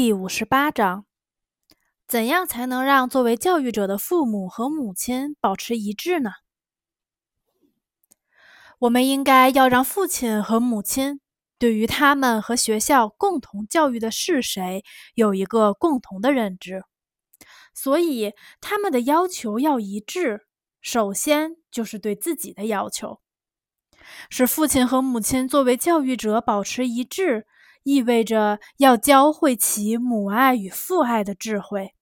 第五十八章：怎样才能让作为教育者的父母和母亲保持一致呢？我们应该要让父亲和母亲对于他们和学校共同教育的是谁有一个共同的认知，所以他们的要求要一致。首先就是对自己的要求，使父亲和母亲作为教育者保持一致。意味着要教会其母爱与父爱的智慧，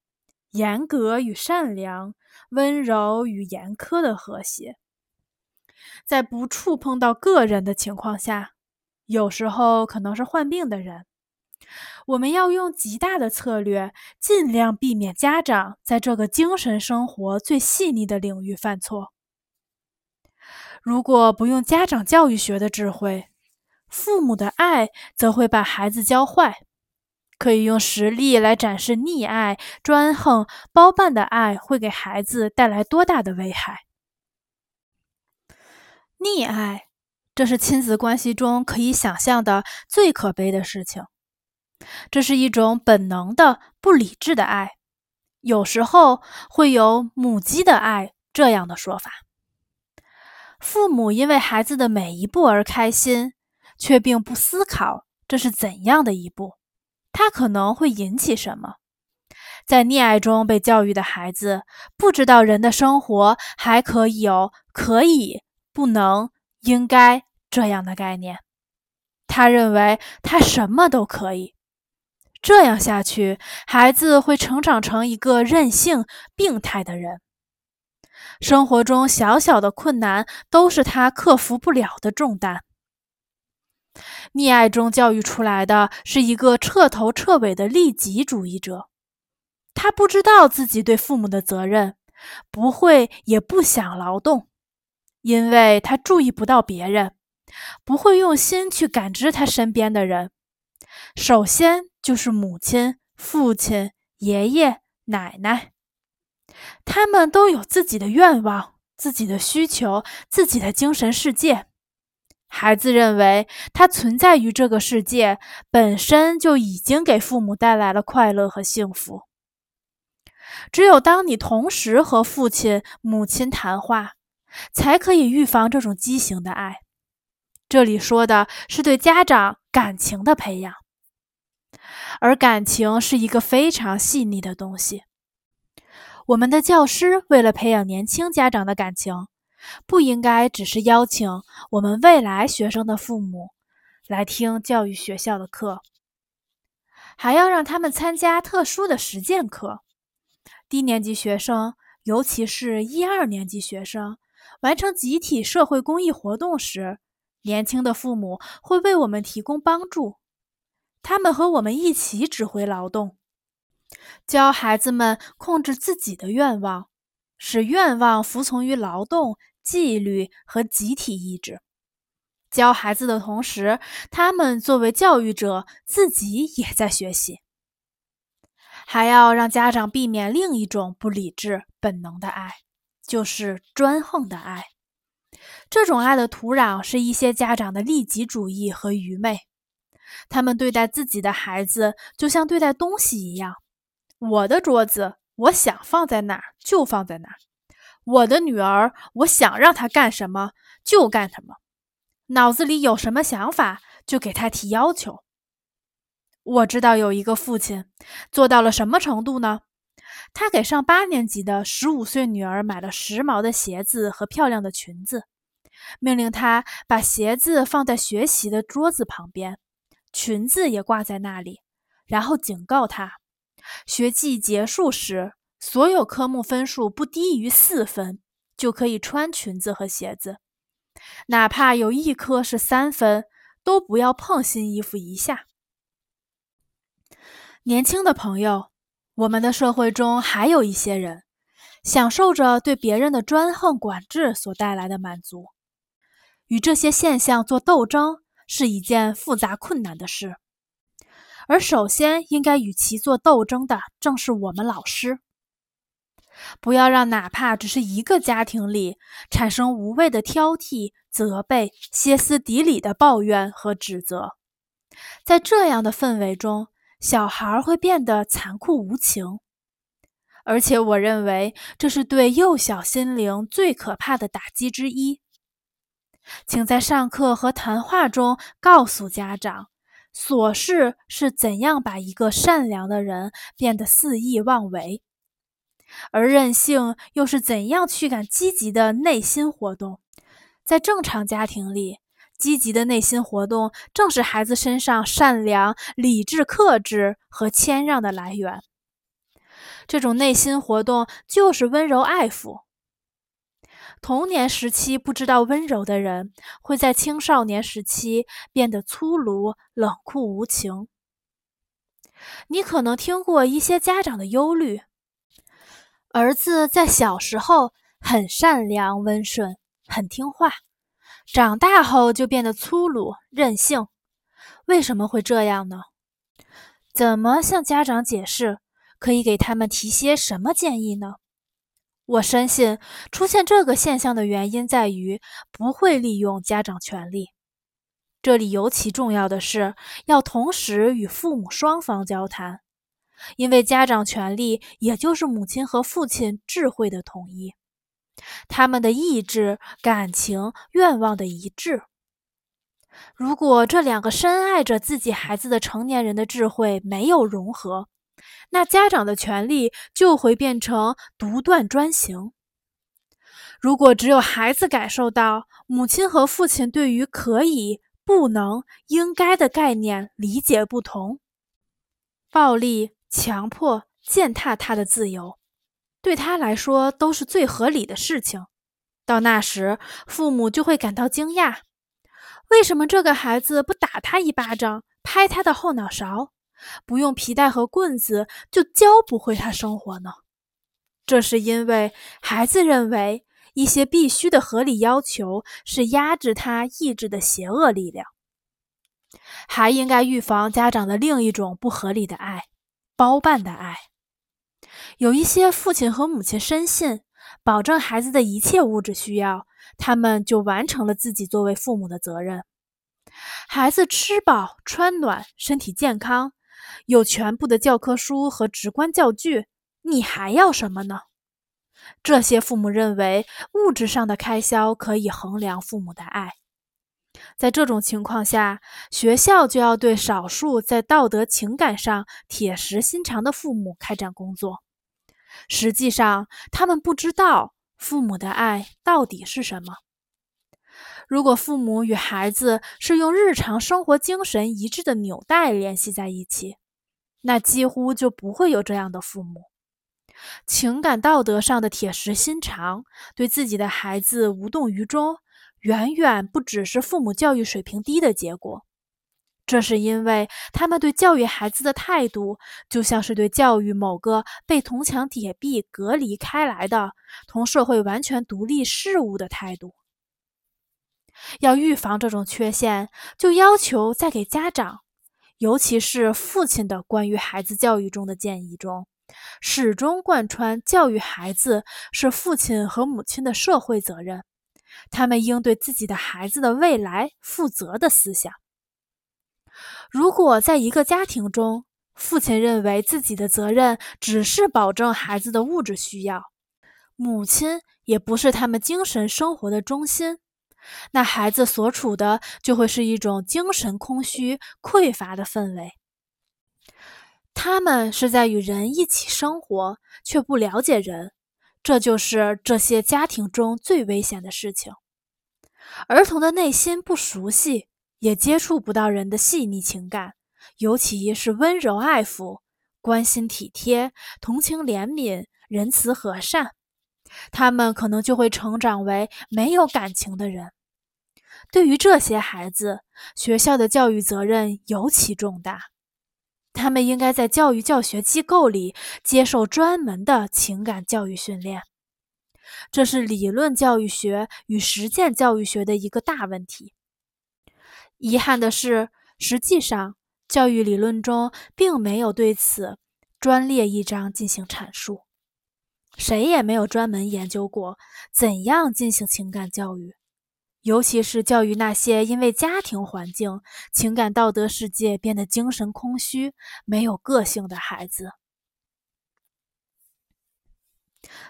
严格与善良，温柔与严苛的和谐，在不触碰到个人的情况下，有时候可能是患病的人，我们要用极大的策略，尽量避免家长在这个精神生活最细腻的领域犯错。如果不用家长教育学的智慧，父母的爱则会把孩子教坏，可以用实例来展示溺爱、专横、包办的爱会给孩子带来多大的危害。溺爱，这是亲子关系中可以想象的最可悲的事情。这是一种本能的、不理智的爱，有时候会有母鸡的爱这样的说法。父母因为孩子的每一步而开心。却并不思考这是怎样的一步，它可能会引起什么。在溺爱中被教育的孩子，不知道人的生活还可以有可以、不能、应该这样的概念。他认为他什么都可以。这样下去，孩子会成长成一个任性、病态的人。生活中小小的困难都是他克服不了的重担。溺爱中教育出来的是一个彻头彻尾的利己主义者，他不知道自己对父母的责任，不会也不想劳动，因为他注意不到别人，不会用心去感知他身边的人，首先就是母亲、父亲、爷爷、奶奶，他们都有自己的愿望、自己的需求、自己的精神世界。孩子认为，他存在于这个世界本身就已经给父母带来了快乐和幸福。只有当你同时和父亲、母亲谈话，才可以预防这种畸形的爱。这里说的是对家长感情的培养，而感情是一个非常细腻的东西。我们的教师为了培养年轻家长的感情。不应该只是邀请我们未来学生的父母来听教育学校的课，还要让他们参加特殊的实践课。低年级学生，尤其是一二年级学生，完成集体社会公益活动时，年轻的父母会为我们提供帮助。他们和我们一起指挥劳动，教孩子们控制自己的愿望，使愿望服从于劳动。纪律和集体意志，教孩子的同时，他们作为教育者自己也在学习。还要让家长避免另一种不理智、本能的爱，就是专横的爱。这种爱的土壤是一些家长的利己主义和愚昧。他们对待自己的孩子就像对待东西一样：我的桌子，我想放在哪儿就放在哪儿。我的女儿，我想让她干什么就干什么，脑子里有什么想法就给她提要求。我知道有一个父亲做到了什么程度呢？他给上八年级的十五岁女儿买了时髦的鞋子和漂亮的裙子，命令她把鞋子放在学习的桌子旁边，裙子也挂在那里，然后警告她，学季结束时。所有科目分数不低于四分，就可以穿裙子和鞋子，哪怕有一科是三分，都不要碰新衣服一下。年轻的朋友，我们的社会中还有一些人，享受着对别人的专横管制所带来的满足，与这些现象做斗争是一件复杂困难的事，而首先应该与其做斗争的，正是我们老师。不要让哪怕只是一个家庭里产生无谓的挑剔、责备、歇斯底里的抱怨和指责。在这样的氛围中，小孩会变得残酷无情。而且，我认为这是对幼小心灵最可怕的打击之一。请在上课和谈话中告诉家长，琐事是怎样把一个善良的人变得肆意妄为，而任性又是怎样驱赶积极的内心活动。在正常家庭里，积极的内心活动正是孩子身上善良、理智、克制和谦让的来源。这种内心活动就是温柔爱抚。童年时期不知道温柔的人，会在青少年时期变得粗鲁、冷酷无情。你可能听过一些家长的忧虑：儿子在小时候很善良、温顺、很听话，长大后就变得粗鲁、任性。为什么会这样呢？怎么向家长解释？可以给他们提些什么建议呢？我深信，出现这个现象的原因在于不会利用家长权力。这里尤其重要的是，要同时与父母双方交谈，因为家长权力也就是母亲和父亲智慧的统一，他们的意志、感情、愿望的一致。如果这两个深爱着自己孩子的成年人的智慧没有融合，那家长的权利就会变成独断专行。如果只有孩子感受到母亲和父亲对于可以、不能、应该的概念理解不同，暴力、强迫、践踏他的自由，对他来说都是最合理的事情，到那时父母就会感到惊讶：为什么这个孩子不打他一巴掌，拍他的后脑勺？不用皮带和棍子就教不会他生活呢？这是因为孩子认为一些必须的合理要求是压制他意志的邪恶力量。还应该预防家长的另一种不合理的爱——包办的爱。有一些父亲和母亲深信，保证孩子的一切物质需要，他们就完成了自己作为父母的责任。孩子吃饱穿暖，身体健康。有全部的教科书和直观教具，你还要什么呢？这些父母认为物质上的开销可以衡量父母的爱。在这种情况下，学校就要对少数在道德情感上铁石心肠的父母开展工作。实际上，他们不知道父母的爱到底是什么。如果父母与孩子是用日常生活精神一致的纽带联系在一起，那几乎就不会有这样的父母。情感道德上的铁石心肠，对自己的孩子无动于衷，远远不只是父母教育水平低的结果。这是因为他们对教育孩子的态度，就像是对教育某个被铜墙铁壁隔离开来的、同社会完全独立事物的态度。要预防这种缺陷，就要求在给家长。尤其是父亲的关于孩子教育中的建议中，始终贯穿教育孩子是父亲和母亲的社会责任，他们应对自己的孩子的未来负责的思想。如果在一个家庭中，父亲认为自己的责任只是保证孩子的物质需要，母亲也不是他们精神生活的中心。那孩子所处的就会是一种精神空虚、匮乏的氛围。他们是在与人一起生活，却不了解人，这就是这些家庭中最危险的事情。儿童的内心不熟悉，也接触不到人的细腻情感，尤其是温柔爱抚、关心体贴、同情怜悯、仁慈和善，他们可能就会成长为没有感情的人。对于这些孩子，学校的教育责任尤其重大。他们应该在教育教学机构里接受专门的情感教育训练。这是理论教育学与实践教育学的一个大问题。遗憾的是，实际上教育理论中并没有对此专列一章进行阐述。谁也没有专门研究过怎样进行情感教育。尤其是教育那些因为家庭环境、情感道德世界变得精神空虚、没有个性的孩子。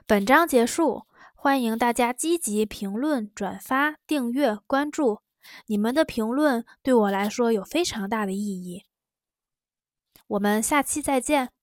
本章结束，欢迎大家积极评论、转发、订阅、关注。你们的评论对我来说有非常大的意义。我们下期再见。